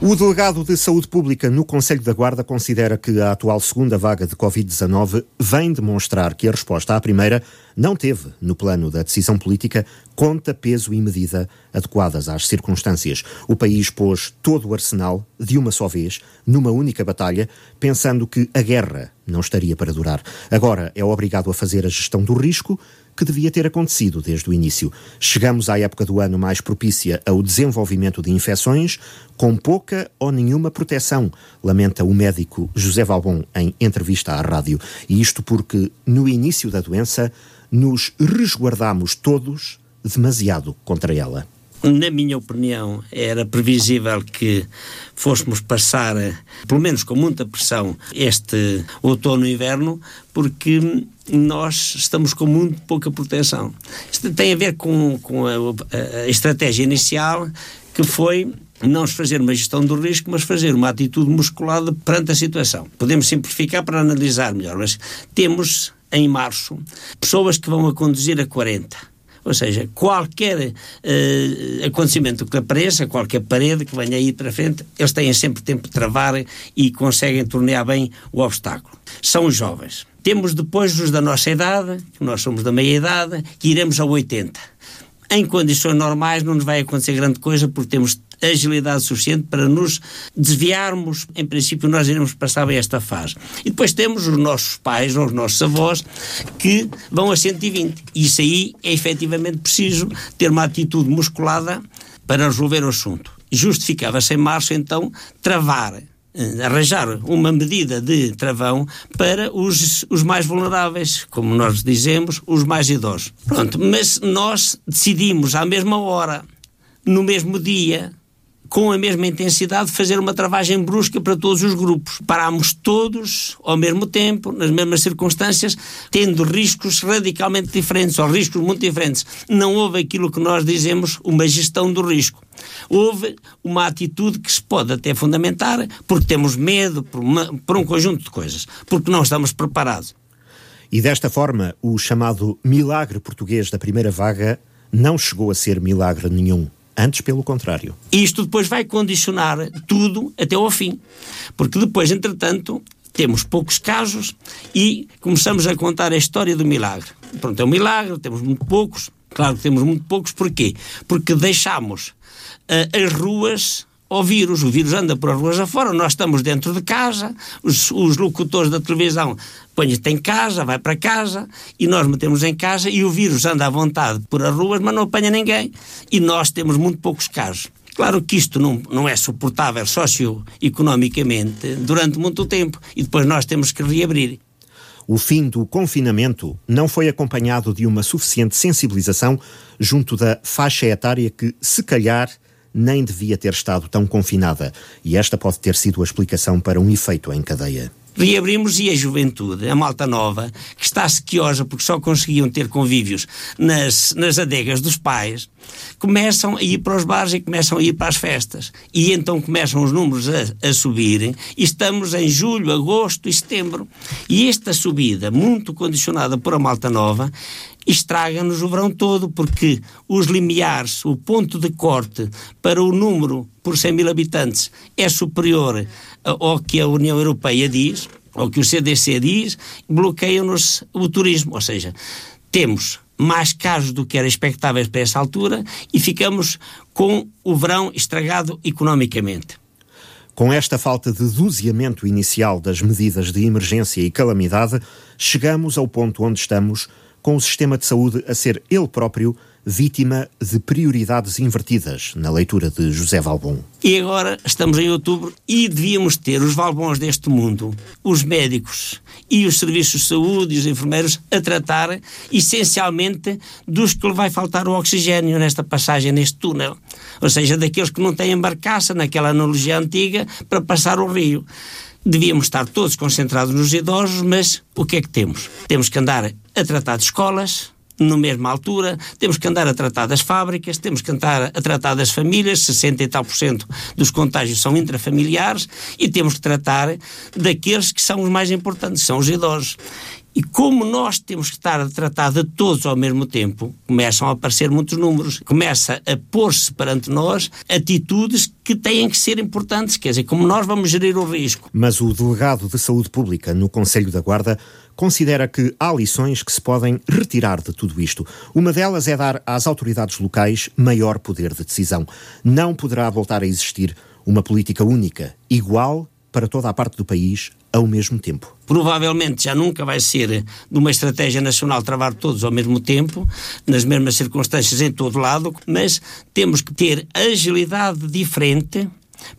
O delegado de Saúde Pública no Conselho da Guarda considera que a atual segunda vaga de Covid-19 vem demonstrar que a resposta à primeira não teve, no plano da decisão política, conta, peso e medida adequadas às circunstâncias. O país pôs todo o arsenal, de uma só vez, numa única batalha, pensando que a guerra não estaria para durar. Agora é obrigado a fazer a gestão do risco que devia ter acontecido desde o início. Chegamos à época do ano mais propícia ao desenvolvimento de infecções, com pouca ou nenhuma proteção, lamenta o médico José Valbon em entrevista à rádio. E isto porque, no início da doença, nos resguardamos todos demasiado contra ela na minha opinião, era previsível que fôssemos passar, pelo menos com muita pressão, este outono e inverno, porque nós estamos com muito pouca proteção. Isto tem a ver com, com a, a estratégia inicial, que foi não fazer uma gestão do risco, mas fazer uma atitude musculada perante a situação. Podemos simplificar para analisar melhor, mas temos em março pessoas que vão a conduzir a 40 ou seja, qualquer uh, acontecimento que apareça, qualquer parede que venha aí para frente, eles têm sempre tempo de travar e conseguem tornear bem o obstáculo. São jovens. Temos depois os da nossa idade, que nós somos da meia idade, que iremos a 80. Em condições normais não nos vai acontecer grande coisa porque temos agilidade suficiente para nos desviarmos. Em princípio, nós iremos passar bem esta fase. E depois temos os nossos pais ou os nossos avós que vão a 120. E isso aí é efetivamente preciso ter uma atitude musculada para resolver o assunto. Justificava-se em março, então, travar arranjar uma medida de travão para os, os mais vulneráveis, como nós dizemos, os mais idosos. Pronto, mas nós decidimos à mesma hora, no mesmo dia, com a mesma intensidade, fazer uma travagem brusca para todos os grupos. Parámos todos ao mesmo tempo, nas mesmas circunstâncias, tendo riscos radicalmente diferentes, ou riscos muito diferentes. Não houve aquilo que nós dizemos uma gestão do risco. Houve uma atitude que se pode até fundamentar porque temos medo, por, uma, por um conjunto de coisas, porque não estamos preparados. E desta forma, o chamado milagre português da primeira vaga não chegou a ser milagre nenhum. Antes, pelo contrário. Isto depois vai condicionar tudo até ao fim. Porque depois, entretanto, temos poucos casos e começamos a contar a história do milagre. Pronto, é um milagre, temos muito poucos. Claro que temos muito poucos, porquê? Porque deixamos uh, as ruas ao vírus. O vírus anda por as ruas afora, nós estamos dentro de casa, os, os locutores da televisão põem-te em casa, vai para casa, e nós metemos em casa e o vírus anda à vontade por as ruas, mas não apanha ninguém. E nós temos muito poucos casos. Claro que isto não, não é suportável socioeconomicamente durante muito tempo e depois nós temos que reabrir. O fim do confinamento não foi acompanhado de uma suficiente sensibilização junto da faixa etária que, se calhar, nem devia ter estado tão confinada, e esta pode ter sido a explicação para um efeito em cadeia. Reabrimos e a juventude, a malta nova, que está sequiosa porque só conseguiam ter convívios nas, nas adegas dos pais, começam a ir para os bares e começam a ir para as festas. E então começam os números a, a subir, e estamos em julho, agosto e setembro. E esta subida, muito condicionada por a malta nova, estraga-nos o verão todo, porque os limiares, o ponto de corte para o número por 100 mil habitantes é superior ao que a União Europeia diz, ao que o CDC diz, bloqueiam-nos o turismo. Ou seja, temos mais casos do que era expectável para essa altura e ficamos com o verão estragado economicamente. Com esta falta de doseamento inicial das medidas de emergência e calamidade, chegamos ao ponto onde estamos com o sistema de saúde a ser ele próprio vítima de prioridades invertidas, na leitura de José Valbon. E agora estamos em outubro e devíamos ter os Valbons deste mundo, os médicos e os serviços de saúde e os enfermeiros a tratar essencialmente dos que vai faltar o oxigênio nesta passagem, neste túnel. Ou seja, daqueles que não têm embarcaça, naquela analogia antiga, para passar o rio devíamos estar todos concentrados nos idosos, mas o que é que temos? Temos que andar a tratar de escolas, na mesma altura, temos que andar a tratar das fábricas, temos que andar a tratar das famílias, 60 e tal por cento dos contágios são intrafamiliares, e temos que tratar daqueles que são os mais importantes, são os idosos. E como nós temos que estar a tratar de todos ao mesmo tempo, começam a aparecer muitos números, começa a pôr-se perante nós atitudes que têm que ser importantes, quer dizer, como nós vamos gerir o risco. Mas o delegado de Saúde Pública no Conselho da Guarda considera que há lições que se podem retirar de tudo isto. Uma delas é dar às autoridades locais maior poder de decisão. Não poderá voltar a existir uma política única, igual para toda a parte do país ao mesmo tempo. Provavelmente já nunca vai ser de uma estratégia nacional travar todos ao mesmo tempo, nas mesmas circunstâncias em todo lado, mas temos que ter agilidade diferente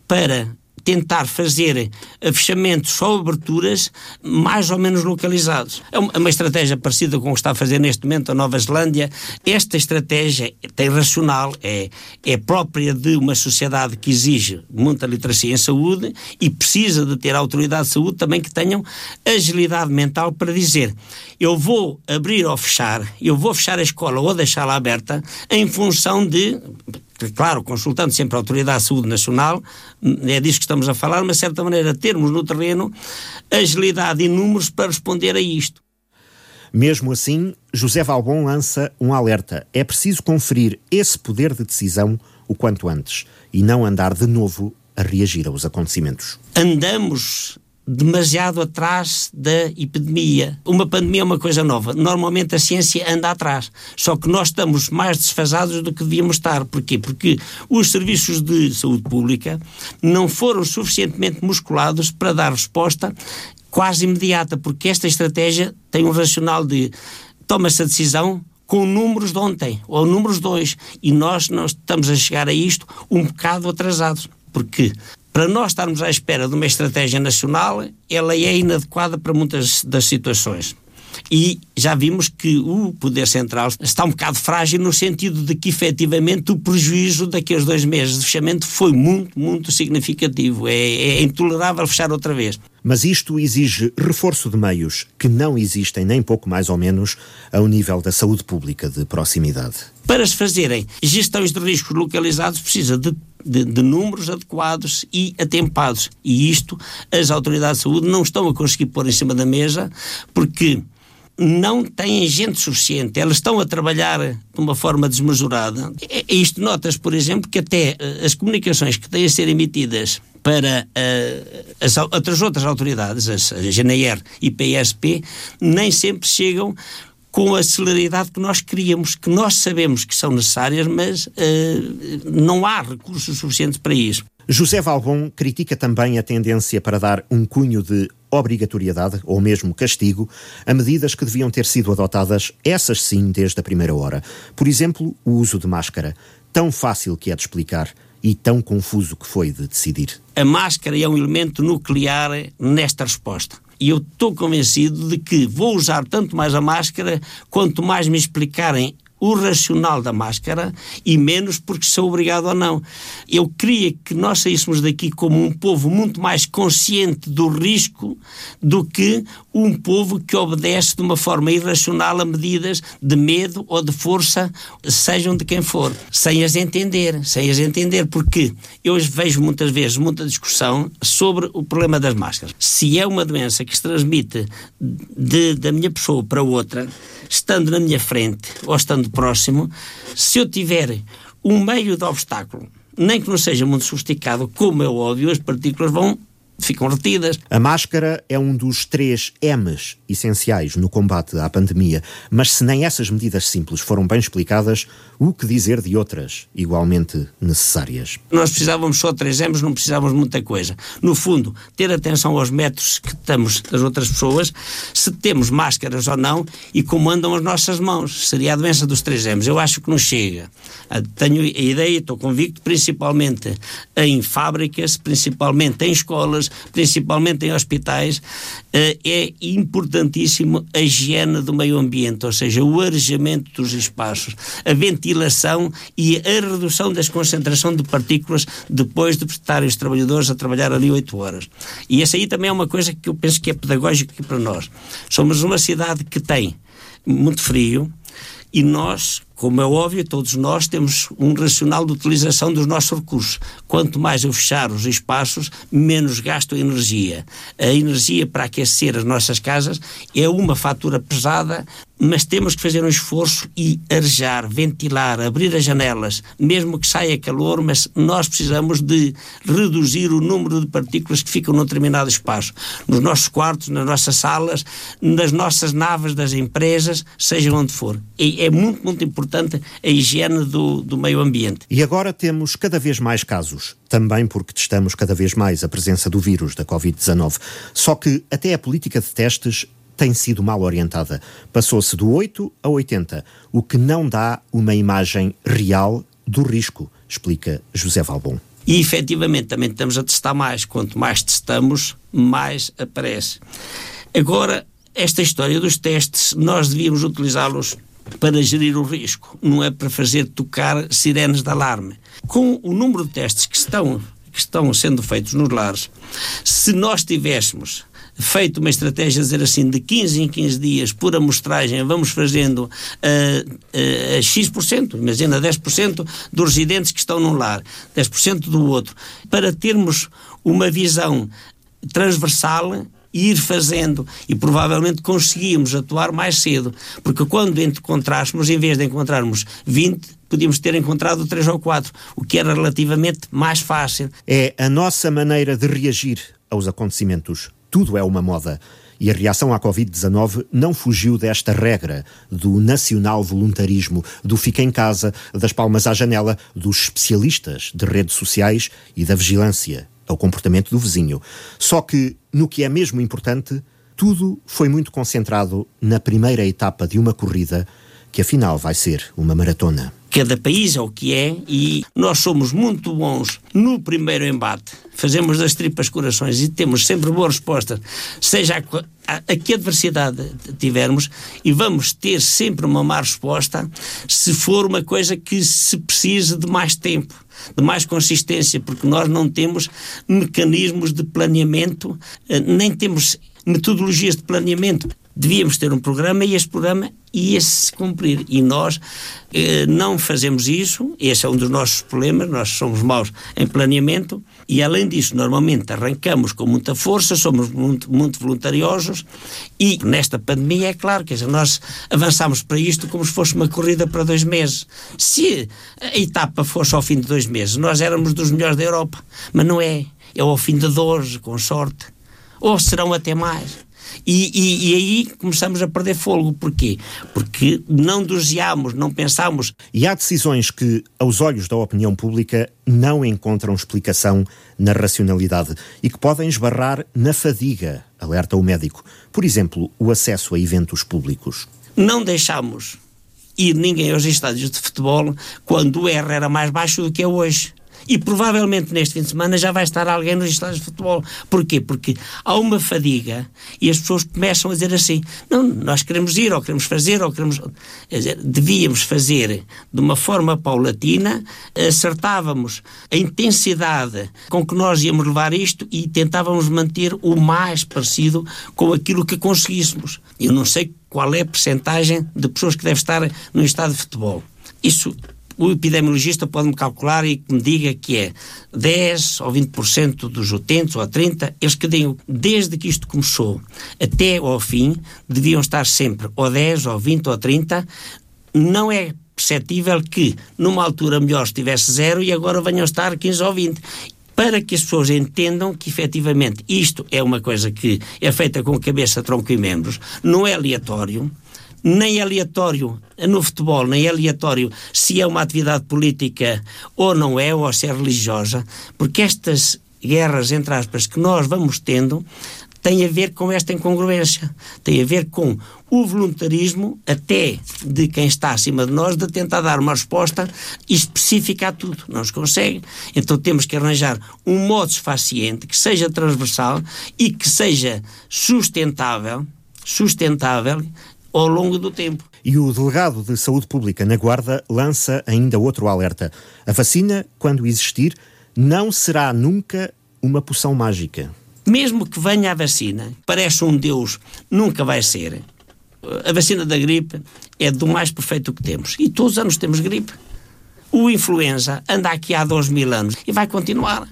para tentar fazer fechamentos ou aberturas mais ou menos localizados. É uma, é uma estratégia parecida com o que está a fazer neste momento a Nova Zelândia. Esta estratégia tem racional, é, é própria de uma sociedade que exige muita literacia em saúde e precisa de ter autoridade de saúde também que tenham agilidade mental para dizer eu vou abrir ou fechar, eu vou fechar a escola ou deixá-la aberta em função de claro, consultando sempre a Autoridade de Saúde Nacional, é disso que estamos a falar, mas de certa maneira termos no terreno agilidade e números para responder a isto. Mesmo assim, José Valbon lança um alerta. É preciso conferir esse poder de decisão o quanto antes e não andar de novo a reagir aos acontecimentos. Andamos demasiado atrás da epidemia. Uma pandemia é uma coisa nova. Normalmente a ciência anda atrás. Só que nós estamos mais desfasados do que devíamos estar. Porquê? Porque os serviços de saúde pública não foram suficientemente musculados para dar resposta quase imediata, porque esta estratégia tem um racional de toma-se a decisão com números de ontem, ou números de hoje, e nós, nós estamos a chegar a isto um bocado atrasados. Porque para nós estarmos à espera de uma estratégia nacional, ela é inadequada para muitas das situações. E já vimos que o poder central está um bocado frágil no sentido de que efetivamente o prejuízo daqueles dois meses de fechamento foi muito, muito significativo. É, é intolerável fechar outra vez. Mas isto exige reforço de meios que não existem, nem pouco mais ou menos, ao nível da saúde pública de proximidade. Para se fazerem gestões de riscos localizados, precisa de de, de, números adequados e atempados. E isto as autoridades de saúde não estão a conseguir pôr em cima da mesa porque não têm gente suficiente. Elas estão a trabalhar de uma forma desmesurada. Isto notas, por exemplo, que até eh, as comunicações que têm a ser emitidas para uh, as, outras outras autoridades, as, a GNR e PSP, nem sempre chegam com a celeridade que nós queríamos, que nós sabemos que são necessárias, mas uh, não há recursos suficientes para isso. José Valbon critica também a tendência para dar um cunho de obrigatoriedade ou mesmo castigo a medidas que deviam ter sido adotadas, essas sim, desde a primeira hora. Por exemplo, o uso de máscara, tão fácil que é de explicar e tão confuso que foi de decidir. A máscara é um elemento nuclear nesta resposta. E eu estou convencido de que vou usar tanto mais a máscara quanto mais me explicarem o racional da máscara e menos porque sou obrigado ou não. Eu queria que nós saíssemos daqui como um povo muito mais consciente do risco do que um povo que obedece de uma forma irracional a medidas de medo ou de força, sejam de quem for, sem as entender, sem as entender, porque eu vejo muitas vezes muita discussão sobre o problema das máscaras. Se é uma doença que se transmite de, da minha pessoa para outra, estando na minha frente ou estando próximo, se eu tiver um meio de obstáculo, nem que não seja muito sofisticado, como é óbvio, as partículas vão ficam retidas. A máscara é um dos três M's essenciais no combate à pandemia, mas se nem essas medidas simples foram bem explicadas, o que dizer de outras igualmente necessárias? Nós precisávamos só de três M's, não precisávamos de muita coisa. No fundo, ter atenção aos métodos que estamos das outras pessoas, se temos máscaras ou não e como andam as nossas mãos. Seria a doença dos três M's. Eu acho que não chega. Ah, tenho a ideia, estou convicto, principalmente em fábricas, principalmente em escolas, principalmente em hospitais, eh, é importantíssimo a higiene do meio ambiente, ou seja, o arejamento dos espaços, a ventilação e a redução das concentração de partículas depois de estarem os trabalhadores a trabalhar ali oito horas. E essa aí também é uma coisa que eu penso que é pedagógica para nós. Somos uma cidade que tem muito frio, e nós como é óbvio, todos nós temos um racional de utilização dos nossos recursos. Quanto mais eu fechar os espaços, menos gasto energia. A energia para aquecer as nossas casas é uma fatura pesada mas temos que fazer um esforço e arejar, ventilar, abrir as janelas, mesmo que saia calor, mas nós precisamos de reduzir o número de partículas que ficam num determinado espaço, nos nossos quartos, nas nossas salas, nas nossas naves das empresas, seja onde for. E é muito, muito importante a higiene do, do meio ambiente. E agora temos cada vez mais casos, também porque testamos cada vez mais a presença do vírus da Covid-19. Só que até a política de testes tem sido mal orientada. Passou-se do 8 a 80, o que não dá uma imagem real do risco, explica José Valbon. E efetivamente também estamos a testar mais. Quanto mais testamos, mais aparece. Agora, esta história dos testes, nós devíamos utilizá-los para gerir o risco, não é para fazer tocar sirenes de alarme. Com o número de testes que estão, que estão sendo feitos nos lares, se nós tivéssemos feito uma estratégia, dizer assim, de 15 em 15 dias, por amostragem, vamos fazendo uh, uh, X%, imagina 10% dos residentes que estão num lar, 10% do outro, para termos uma visão transversal ir fazendo e provavelmente conseguíamos atuar mais cedo, porque quando encontrássemos, em vez de encontrarmos 20, podíamos ter encontrado 3 ou 4, o que era relativamente mais fácil. É a nossa maneira de reagir aos acontecimentos tudo é uma moda. E a reação à Covid-19 não fugiu desta regra do nacional voluntarismo, do fica em casa, das palmas à janela, dos especialistas de redes sociais e da vigilância ao comportamento do vizinho. Só que, no que é mesmo importante, tudo foi muito concentrado na primeira etapa de uma corrida que afinal vai ser uma maratona. Cada país é o que é e nós somos muito bons no primeiro embate. Fazemos das tripas corações e temos sempre boa resposta, seja a, a, a que adversidade tivermos, e vamos ter sempre uma má resposta se for uma coisa que se precise de mais tempo de mais consistência, porque nós não temos mecanismos de planeamento, eh, nem temos metodologias de planeamento devíamos ter um programa e este programa ia-se cumprir. E nós eh, não fazemos isso, esse é um dos nossos problemas, nós somos maus em planeamento e, além disso, normalmente arrancamos com muita força, somos muito, muito voluntariosos e, nesta pandemia, é claro, que nós avançamos para isto como se fosse uma corrida para dois meses. Se a etapa fosse ao fim de dois meses, nós éramos dos melhores da Europa, mas não é. É ao fim de 12, com sorte. Ou serão até mais. E, e, e, aí começamos a perder fogo. Porquê? Porque não doseamos, não pensamos. E há decisões que, aos olhos da opinião pública, não encontram explicação na racionalidade e que podem esbarrar na fadiga, alerta o médico. Por exemplo, o acesso a eventos públicos. Não deixamos ir ninguém aos estádios de futebol quando o R era mais baixo do que é hoje. E provavelmente neste fim de semana já vai estar alguém nos estádios de futebol. Porquê? Porque há uma fadiga e as pessoas começam a dizer assim: não, nós queremos ir, ou queremos fazer, ou queremos. Dizer, devíamos fazer de uma forma paulatina, acertávamos a intensidade com que nós íamos levar isto e tentávamos manter o mais parecido com aquilo que conseguíssemos. Eu não sei qual é a percentagem de pessoas que deve estar no estádio de futebol. Isso o epidemiologista pode-me calcular e que me diga que é 10 ou 20% dos utentes, ou a 30%, eles que deem, desde que isto começou até ao fim, deviam estar sempre ou 10, ou 20, ou 30, não é perceptível que numa altura melhor estivesse zero e agora venham estar 15 ou 20 para que as pessoas entendam que efetivamente isto é uma coisa que é feita com cabeça, tronco e membros, não é aleatório, nem aleatório no futebol, nem aleatório se é uma atividade política ou não é, ou se é religiosa, porque estas guerras, entre aspas, que nós vamos tendo, têm a ver com esta incongruência, tem a ver com o voluntarismo, até de quem está acima de nós, de tentar dar uma resposta específica a tudo. Não se consegue. Então temos que arranjar um modo faciente que seja transversal e que seja sustentável, sustentável ao longo do tempo. E o delegado de Saúde Pública na Guarda lança ainda outro alerta. A vacina, quando existir, não será nunca uma poção mágica. Mesmo que venha a vacina, parece um Deus, nunca vai ser. a vacina da gripe é do mais perfeito que temos. E todos os anos temos gripe. O influenza anda aqui há dois mil anos e vai continuar.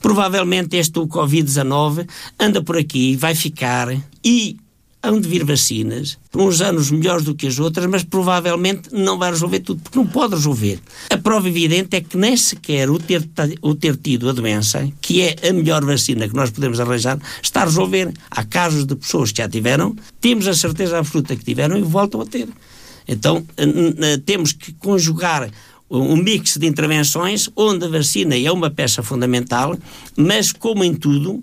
Provavelmente este o Covid-19 anda por aqui, vai ficar e hão de vir vacinas, uns anos melhores do que as outras, mas provavelmente não vai resolver tudo, porque não pode resolver. A prova evidente é que nem sequer o ter, o ter tido a doença, que é a melhor vacina que nós podemos arranjar, está a resolver. Há casos de pessoas que já tiveram, temos a certeza absoluta que tiveram e voltam a ter. Então, temos que conjugar um mix de intervenções onde a vacina é uma peça fundamental, mas como em tudo,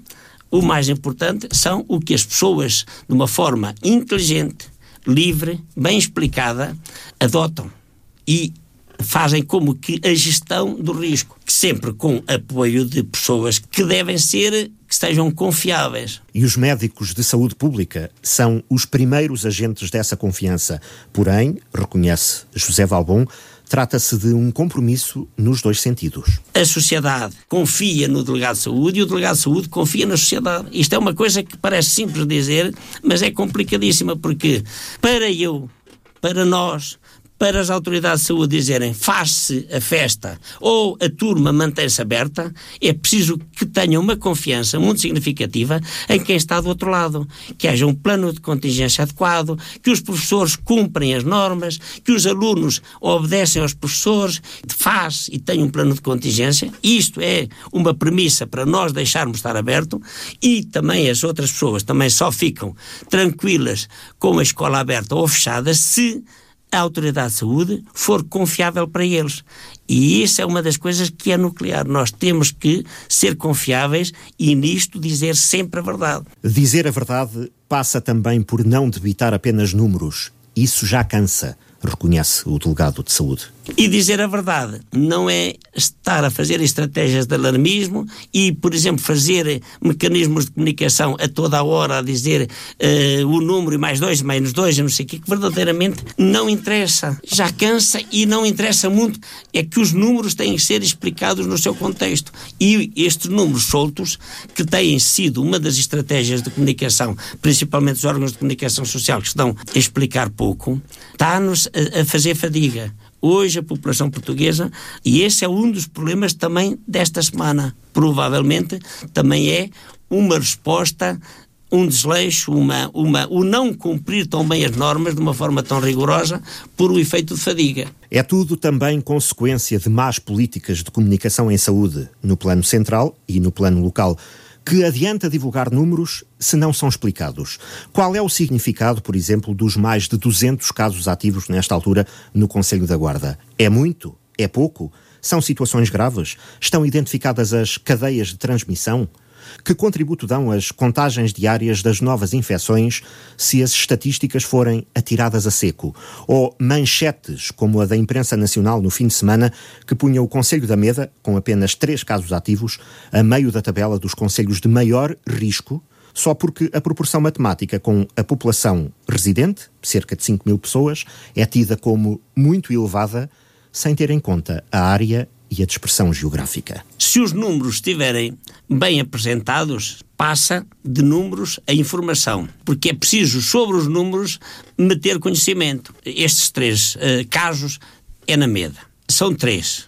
o mais importante são o que as pessoas, de uma forma inteligente, livre, bem explicada, adotam e fazem como que a gestão do risco, sempre com apoio de pessoas que devem ser que estejam confiáveis. E os médicos de saúde pública são os primeiros agentes dessa confiança. Porém, reconhece José Valbon, Trata-se de um compromisso nos dois sentidos. A sociedade confia no delegado de saúde e o delegado de saúde confia na sociedade. Isto é uma coisa que parece simples dizer, mas é complicadíssima, porque para eu, para nós, para as autoridades de saúde dizerem faz-se a festa ou a turma mantém-se aberta, é preciso que tenham uma confiança muito significativa em quem está do outro lado. Que haja um plano de contingência adequado, que os professores cumprem as normas, que os alunos obedecem aos professores, faz e tem um plano de contingência. Isto é uma premissa para nós deixarmos estar aberto e também as outras pessoas também só ficam tranquilas com a escola aberta ou fechada se a autoridade de saúde for confiável para eles. E isso é uma das coisas que é nuclear. Nós temos que ser confiáveis e nisto dizer sempre a verdade. Dizer a verdade passa também por não debitar apenas números. Isso já cansa reconhece o delegado de saúde. E dizer a verdade não é estar a fazer estratégias de alarmismo e, por exemplo, fazer mecanismos de comunicação a toda a hora a dizer uh, o número e mais dois, menos dois, não sei o que, que verdadeiramente não interessa. Já cansa e não interessa muito. É que os números têm que ser explicados no seu contexto. E estes números soltos, que têm sido uma das estratégias de comunicação, principalmente os órgãos de comunicação social, que estão a explicar pouco, está-nos a, a fazer fadiga hoje a população portuguesa, e esse é um dos problemas também desta semana. Provavelmente também é uma resposta um desleixo, uma, uma, o não cumprir tão bem as normas de uma forma tão rigorosa por o efeito de fadiga. É tudo também consequência de más políticas de comunicação em saúde, no plano central e no plano local. Que adianta divulgar números se não são explicados? Qual é o significado, por exemplo, dos mais de 200 casos ativos nesta altura no Conselho da Guarda? É muito? É pouco? São situações graves? Estão identificadas as cadeias de transmissão? Que contributo dão as contagens diárias das novas infecções se as estatísticas forem atiradas a seco? Ou manchetes, como a da imprensa nacional no fim de semana, que punha o Conselho da Meda, com apenas três casos ativos, a meio da tabela dos conselhos de maior risco, só porque a proporção matemática com a população residente, cerca de 5 mil pessoas, é tida como muito elevada, sem ter em conta a área e a dispersão geográfica. Se os números estiverem bem apresentados, passa de números a informação, porque é preciso, sobre os números, meter conhecimento. Estes três uh, casos é na MEDA. São três.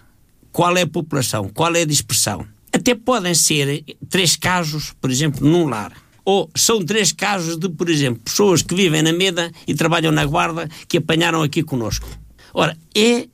Qual é a população? Qual é a dispersão? Até podem ser três casos, por exemplo, num lar. Ou são três casos de, por exemplo, pessoas que vivem na MEDA e trabalham na Guarda que apanharam aqui conosco. Ora, é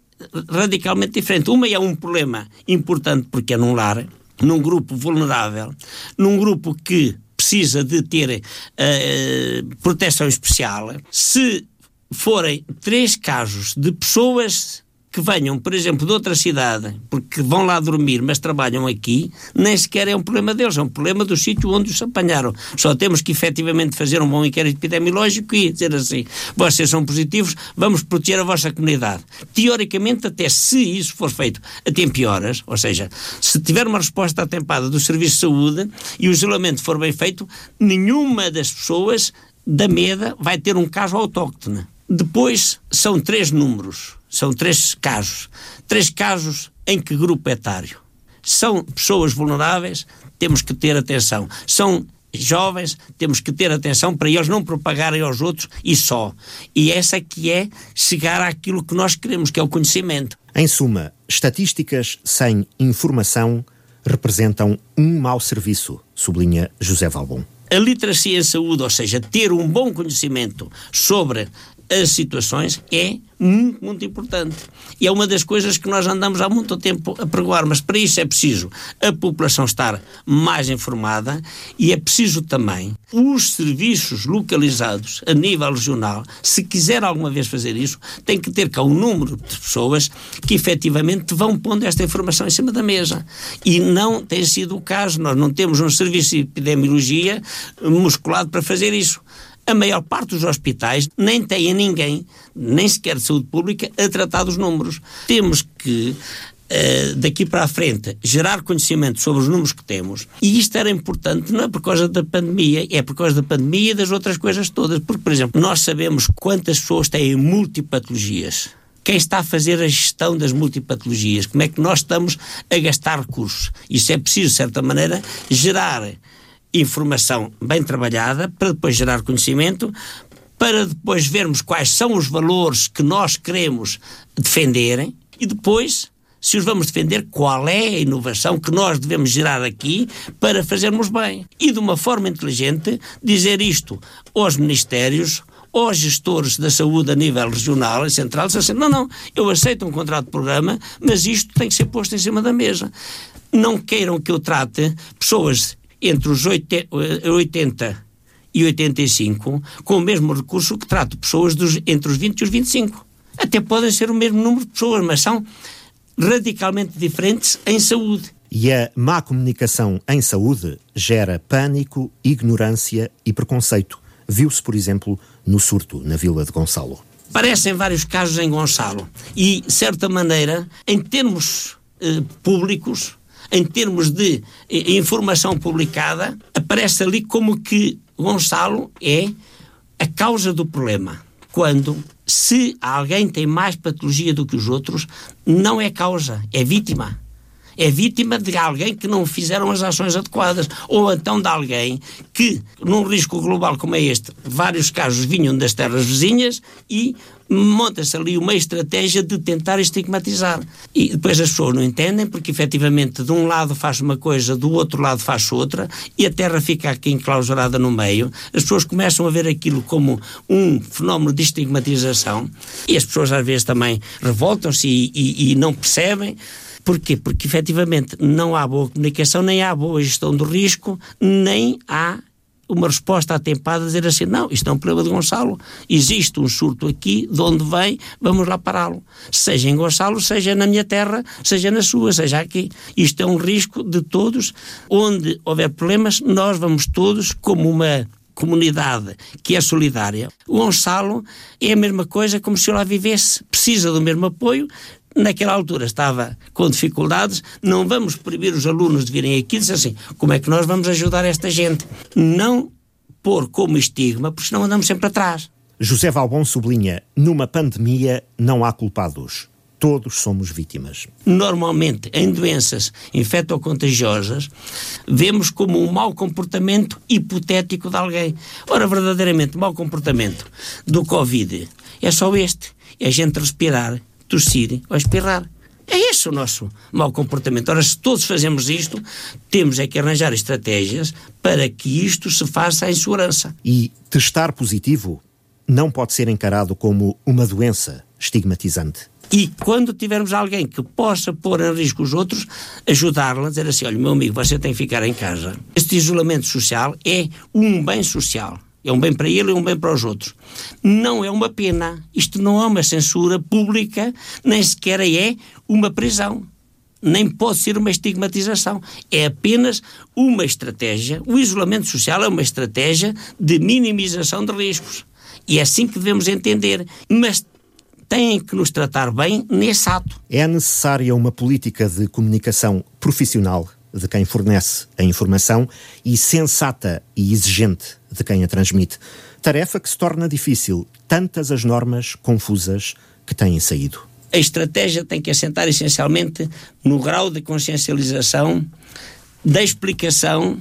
radicalmente diferente. Uma é um problema importante porque é num lar, num grupo vulnerável, num grupo que precisa de ter uh, proteção especial. Se forem três casos de pessoas que venham, por exemplo, de outra cidade, porque vão lá dormir, mas trabalham aqui, nem sequer é um problema deles, é um problema do sítio onde os apanharam. Só temos que efetivamente fazer um bom inquérito epidemiológico e dizer assim: vocês são positivos, vamos proteger a vossa comunidade. Teoricamente, até se isso for feito a tempo e horas, ou seja, se tiver uma resposta atempada do Serviço de Saúde e o isolamento for bem feito, nenhuma das pessoas da MEDA vai ter um caso autóctone. Depois são três números são três casos. Três casos em que grupo etário? São pessoas vulneráveis, temos que ter atenção. São jovens, temos que ter atenção para eles não propagarem aos outros e só. E essa que é chegar àquilo que nós queremos, que é o conhecimento. Em suma, estatísticas sem informação representam um mau serviço, sublinha José Valbon. A literacia em saúde, ou seja, ter um bom conhecimento sobre as situações é muito, muito importante. E é uma das coisas que nós andamos há muito tempo a pregoar, mas para isso é preciso a população estar mais informada e é preciso também os serviços localizados a nível regional, se quiser alguma vez fazer isso, tem que ter cá um número de pessoas que efetivamente vão pondo esta informação em cima da mesa. E não tem sido o caso. Nós não temos um serviço de epidemiologia musculado para fazer isso a maior parte dos hospitais nem têm ninguém, nem sequer de saúde pública, a tratar dos números. Temos que Uh, daqui para a frente, gerar conhecimento sobre os números que temos. E isto era importante não é por causa da pandemia, é por causa da pandemia e das outras coisas todas. Porque, por exemplo, nós sabemos quantas pessoas têm multipatologias. Quem está a fazer a gestão das multipatologias? Como é que nós estamos a gastar recursos? Isso é preciso, de certa maneira, gerar informação bem trabalhada para depois gerar conhecimento, para depois vermos quais são os valores que nós queremos defender e depois, se os vamos defender, qual é a inovação que nós devemos gerar aqui para fazermos bem. E de uma forma inteligente, dizer isto aos ministérios, aos gestores da saúde a nível regional e central, assim, não, não, eu aceito um contrato de programa, mas isto tem que ser posto em cima da mesa. Não queiram que eu trate pessoas entre os 80 e 85 com o mesmo recurso que trato pessoas dos, entre os 20 e os 25. Até podem ser o mesmo número de pessoas, mas são radicalmente diferentes em saúde. E a má comunicação em saúde gera pânico, ignorância e preconceito. Viu-se, por exemplo, no surto na Vila de Gonçalo. Parecem vários casos em Gonçalo. E, de certa maneira, em termos eh, públicos, em termos de eh, informação publicada, aparece ali como que Gonçalo é a causa do problema. Quando, se alguém tem mais patologia do que os outros, não é causa, é vítima é vítima de alguém que não fizeram as ações adequadas, ou então de alguém que, num risco global como é este, vários casos vinham das terras vizinhas e monta-se ali uma estratégia de tentar estigmatizar. E depois as pessoas não entendem, porque efetivamente de um lado faz uma coisa, do outro lado faz outra, e a Terra fica aqui enclausurada no meio. As pessoas começam a ver aquilo como um fenómeno de estigmatização, e as pessoas às vezes também revoltam-se e, e, e não percebem. Porquê? Porque efetivamente não há boa comunicação, nem há boa gestão do risco, nem há uma resposta atempada a dizer assim: não, isto é um problema de Gonçalo, existe um surto aqui, de onde vem, vamos lá pará-lo. Seja em Gonçalo, seja na minha terra, seja na sua, seja aqui. Isto é um risco de todos. Onde houver problemas, nós vamos todos, como uma comunidade que é solidária. O Gonçalo é a mesma coisa como se eu lá vivesse, precisa do mesmo apoio, naquela altura estava com dificuldades, não vamos proibir os alunos de virem aqui e dizer assim, como é que nós vamos ajudar esta gente? Não pôr como estigma, porque senão andamos sempre atrás. José Valbon sublinha, numa pandemia não há culpados. Todos somos vítimas. Normalmente, em doenças infectocontagiosas, vemos como um mau comportamento hipotético de alguém. Ora, verdadeiramente, o mau comportamento do Covid é só este. É a gente respirar tossir ou espirrar. É esse o nosso mau comportamento. Ora, se todos fazemos isto, temos é que arranjar estratégias para que isto se faça em segurança. E testar positivo não pode ser encarado como uma doença estigmatizante. E quando tivermos alguém que possa pôr em risco os outros, ajudá-la a dizer assim: olha, meu amigo, você tem que ficar em casa. Este isolamento social é um bem social. É um bem para ele e um bem para os outros. Não é uma pena. Isto não é uma censura pública, nem sequer é uma prisão. Nem pode ser uma estigmatização. É apenas uma estratégia. O isolamento social é uma estratégia de minimização de riscos. E é assim que devemos entender. Mas têm que nos tratar bem nesse ato. É necessária uma política de comunicação profissional de quem fornece a informação e sensata e exigente de quem a transmite. Tarefa que se torna difícil, tantas as normas confusas que têm saído. A estratégia tem que assentar essencialmente no grau de consciencialização, da explicação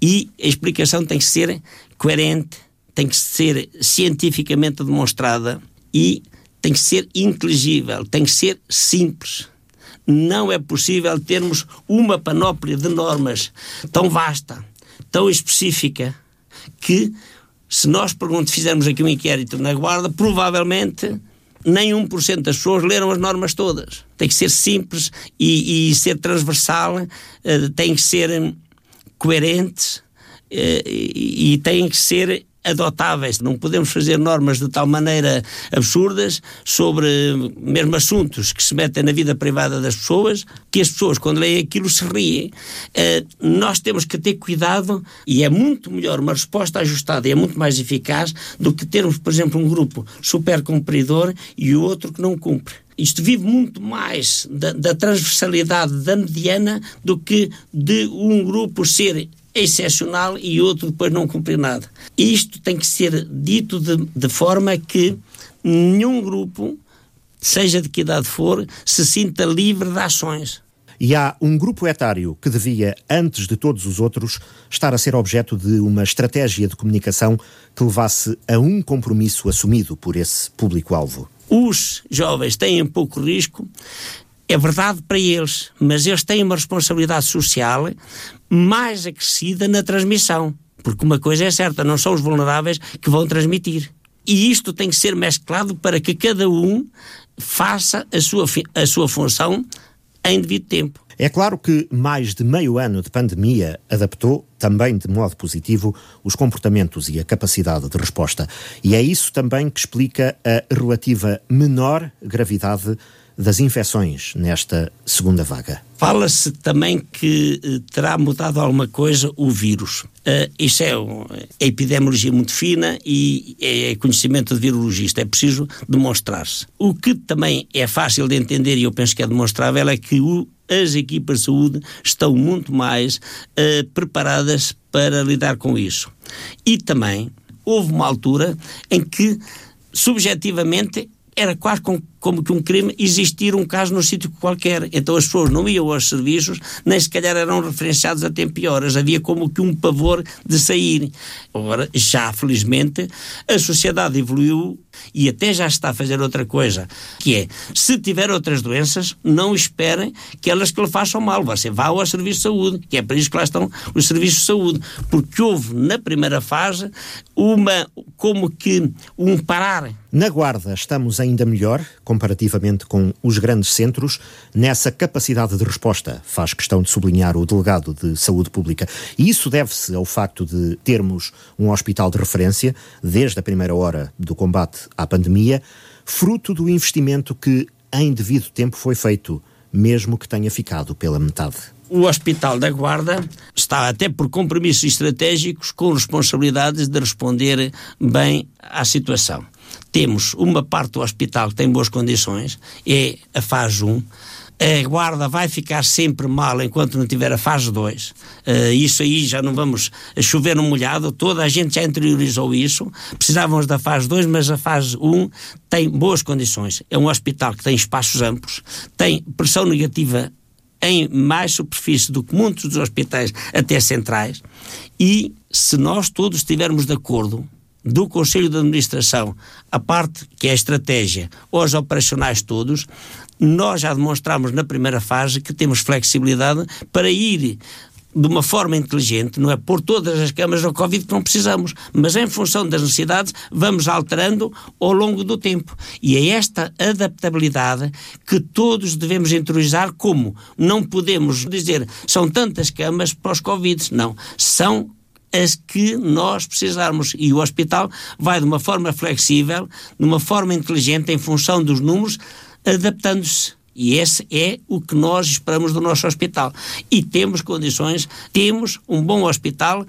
E a explicação tem que ser coerente, tem que ser cientificamente demonstrada e tem que ser inteligível, tem que ser simples. Não é possível termos uma panóplia de normas tão vasta, tão específica, que se nós fizermos aqui um inquérito na Guarda, provavelmente nem 1% das pessoas leram as normas todas. Tem que ser simples e, e ser transversal, uh, tem que ser hum, coerente uh, e, e tem que ser adotáveis. Não podemos fazer normas de tal maneira absurdas sobre mesmo assuntos que se metem na vida privada das pessoas que as pessoas, quando leem aquilo, se riem. Uh, nós temos que ter cuidado e é muito melhor uma resposta ajustada e é muito mais eficaz do que termos, por exemplo, um grupo super cumpridor e o outro que não cumpre isto vive muito mais da, da, transversalidade da mediana do que de um grupo ser excepcional e outro depois não cumprir nada. Isto tem que ser dito de, de forma que nenhum grupo, seja de que idade for, se sinta livre de ações. E há um grupo etário que devia, antes de todos os outros, estar a ser objeto de uma estratégia de comunicação que levasse a um compromisso assumido por esse público-alvo. Os jovens têm pouco risco, é verdade para eles, mas eles têm uma responsabilidade social mais acrescida na transmissão. Porque uma coisa é certa, não são os vulneráveis que vão transmitir. E isto tem que ser mesclado para que cada um faça a sua, a sua função em devido tempo. É claro que mais de meio ano de pandemia adaptou, também de modo positivo, os comportamentos e a capacidade de resposta. E é isso também que explica a relativa menor gravidade das infecções nesta segunda vaga. Fala-se também que eh, terá mudado alguma coisa o vírus. Uh, isso é, é epidemiologia muito fina e é conhecimento de virologista, é preciso demonstrar-se. O que também é fácil de entender e eu penso que é demonstrável é que o, as equipas de saúde estão muito mais uh, preparadas para lidar com isso. E também houve uma altura em que, subjetivamente, era quase com, como que um crime existir um caso num sítio qualquer. Então as pessoas não iam aos serviços, nem se calhar eram referenciados a tempo e horas. Havia como que um pavor de sair. Agora, já felizmente, a sociedade evoluiu e até já está a fazer outra coisa, que é, se tiver outras doenças, não esperem que elas que lhe façam mal. Você vá ao serviço de saúde, que é para isso que lá estão os serviços de saúde. Porque houve, na primeira fase, uma, como que, um parar. Na Guarda estamos ainda melhor, comparativamente com os grandes centros, nessa capacidade de resposta, faz questão de sublinhar o delegado de saúde pública. E isso deve-se ao facto de termos um hospital de referência, desde a primeira hora do combate à pandemia, fruto do investimento que, em devido tempo, foi feito, mesmo que tenha ficado pela metade. O Hospital da Guarda está, até por compromissos estratégicos, com responsabilidades de responder bem à situação. Temos uma parte do hospital que tem boas condições, é a fase 1, a guarda vai ficar sempre mal enquanto não tiver a fase 2. Uh, eh, isso aí já não vamos chover no molhado, toda a gente já interiorizou isso. Precisávamos da fase 2, mas a fase 1 um tem boas condições. É um hospital que tem espaços amplos, tem pressão negativa em mais superfície do que muitos dos hospitais até centrais e se nós todos estivermos de acordo do Conselho de Administração, a parte que é a estratégia, os operacionais todos, nós já demonstramos na primeira fase que temos flexibilidade para ir de uma forma inteligente, não é pôr todas as câmaras ao Covid que não precisamos, mas em função das necessidades vamos alterando ao longo do tempo. E é esta adaptabilidade que todos devemos interiorizar como não podemos dizer são tantas camas para os Covid, não, são as que nós precisarmos. E o hospital vai de uma forma flexível, de uma forma inteligente, em função dos números, adaptando-se. E esse é o que nós esperamos do nosso hospital. E temos condições, temos um bom hospital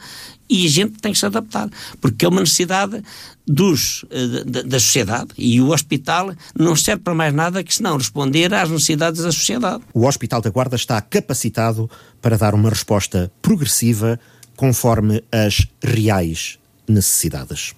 e a gente tem que se adaptar, porque é uma necessidade dos, eh, da, da, sociedade e o hospital não serve para mais nada que senão responder às necessidades da sociedade. O Hospital da Guarda está capacitado para dar uma resposta progressiva conforme as reais necessidades.